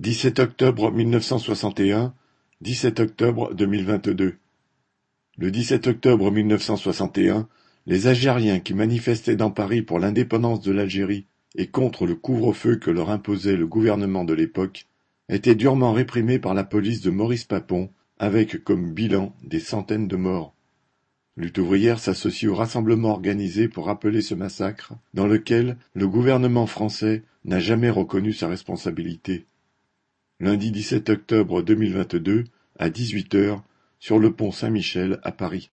dix-sept octobre mille neuf cent soixante et un, dix-sept octobre deux mille vingt-deux. Le dix-sept octobre mille neuf cent soixante et un, les Algériens qui manifestaient dans Paris pour l'indépendance de l'Algérie et contre le couvre-feu que leur imposait le gouvernement de l'époque étaient durement réprimés par la police de Maurice Papon avec comme bilan des centaines de morts. Lutte ouvrière s'associe au rassemblement organisé pour rappeler ce massacre, dans lequel le gouvernement français n'a jamais reconnu sa responsabilité. Lundi 17 octobre 2022, à 18 heures, sur le pont Saint-Michel à Paris.